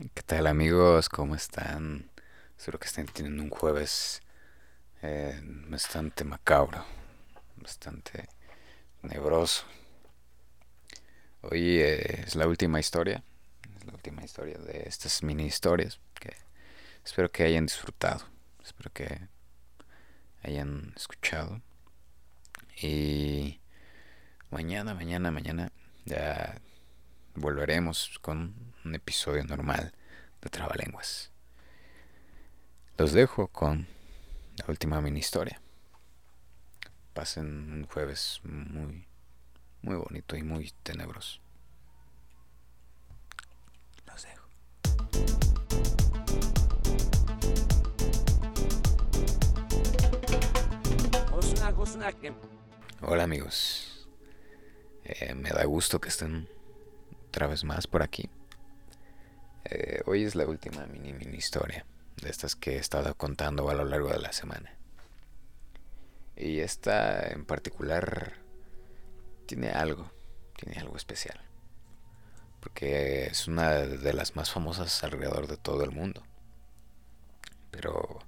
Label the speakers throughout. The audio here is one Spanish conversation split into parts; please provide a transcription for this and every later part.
Speaker 1: ¿Qué tal amigos? ¿Cómo están? Espero que estén teniendo un jueves eh, bastante macabro, bastante nebroso. Hoy eh, es la última historia, es la última historia de estas mini historias que espero que hayan disfrutado, espero que hayan escuchado. Y mañana, mañana, mañana ya volveremos con un episodio normal de Trabalenguas. Los dejo con la última mini historia. Pasen un jueves muy, muy bonito y muy tenebroso. Los dejo. Hola amigos. Eh, me da gusto que estén otra vez más por aquí. Eh, hoy es la última mini mini historia de estas que he estado contando a lo largo de la semana. Y esta en particular tiene algo, tiene algo especial. Porque es una de las más famosas alrededor de todo el mundo. Pero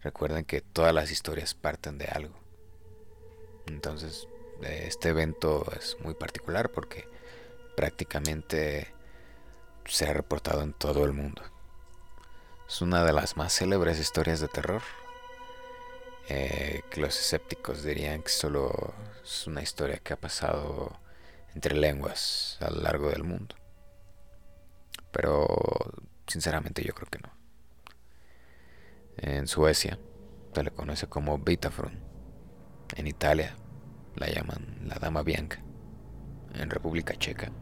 Speaker 1: recuerden que todas las historias parten de algo. Entonces, este evento es muy particular porque prácticamente se ha reportado en todo el mundo. Es una de las más célebres historias de terror. Eh, que los escépticos dirían que solo es una historia que ha pasado entre lenguas a lo largo del mundo. Pero sinceramente yo creo que no. En Suecia se le conoce como Vitafrun. En Italia la llaman la Dama Bianca. En República Checa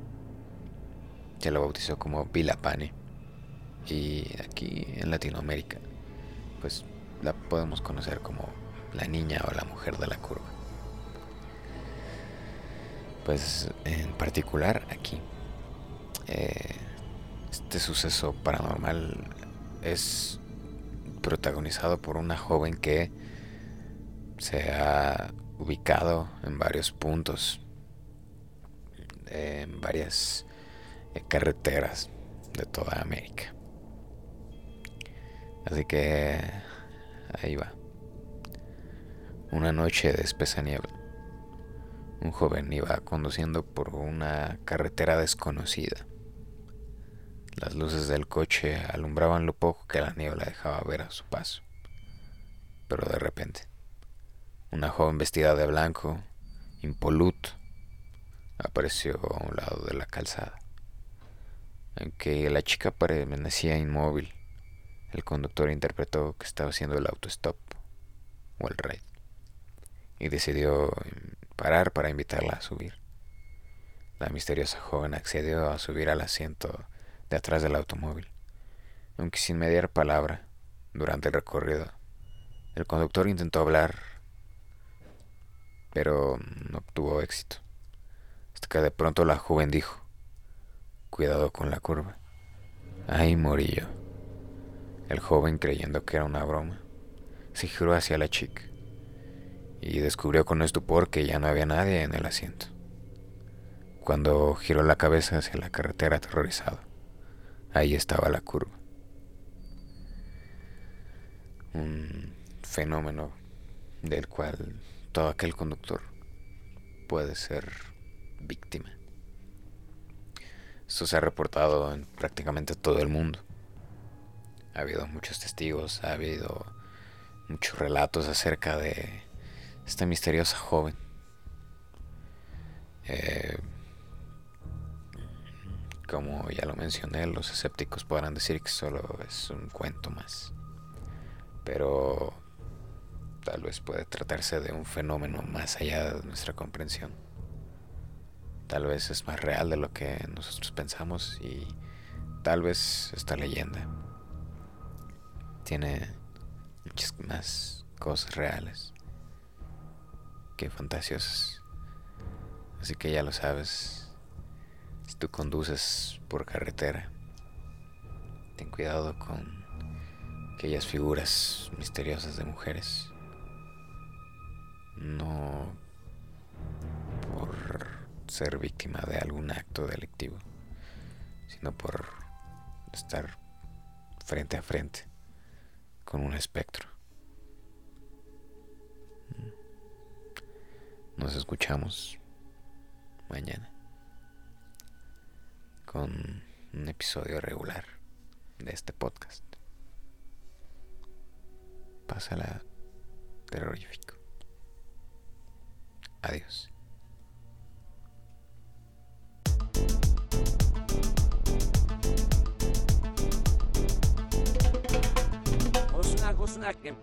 Speaker 1: se lo bautizó como Vila Pane. Y aquí en Latinoamérica, pues la podemos conocer como la niña o la mujer de la curva. Pues en particular aquí, eh, este suceso paranormal es protagonizado por una joven que se ha ubicado en varios puntos, en varias carreteras de toda América. Así que ahí va. Una noche de espesa niebla, un joven iba conduciendo por una carretera desconocida. Las luces del coche alumbraban lo poco que la niebla dejaba ver a su paso. Pero de repente, una joven vestida de blanco, impoluto, apareció a un lado de la calzada. Aunque la chica permanecía inmóvil, el conductor interpretó que estaba haciendo el autostop o el ride y decidió parar para invitarla a subir. La misteriosa joven accedió a subir al asiento de atrás del automóvil, aunque sin mediar palabra durante el recorrido. El conductor intentó hablar, pero no obtuvo éxito, hasta que de pronto la joven dijo, Cuidado con la curva. Ahí morí yo. El joven, creyendo que era una broma, se giró hacia la chica y descubrió con estupor que ya no había nadie en el asiento. Cuando giró la cabeza hacia la carretera aterrorizado, ahí estaba la curva. Un fenómeno del cual todo aquel conductor puede ser víctima. Esto se ha reportado en prácticamente todo el mundo. Ha habido muchos testigos, ha habido muchos relatos acerca de esta misteriosa joven. Eh, como ya lo mencioné, los escépticos podrán decir que solo es un cuento más. Pero tal vez puede tratarse de un fenómeno más allá de nuestra comprensión tal vez es más real de lo que nosotros pensamos y tal vez esta leyenda tiene muchas más cosas reales que fantasiosas. Así que ya lo sabes, si tú conduces por carretera, ten cuidado con aquellas figuras misteriosas de mujeres. No ser víctima de algún acto delictivo, sino por estar frente a frente con un espectro. Nos escuchamos mañana con un episodio regular de este podcast. Pásala terrorífico. Adiós.
Speaker 2: знаком.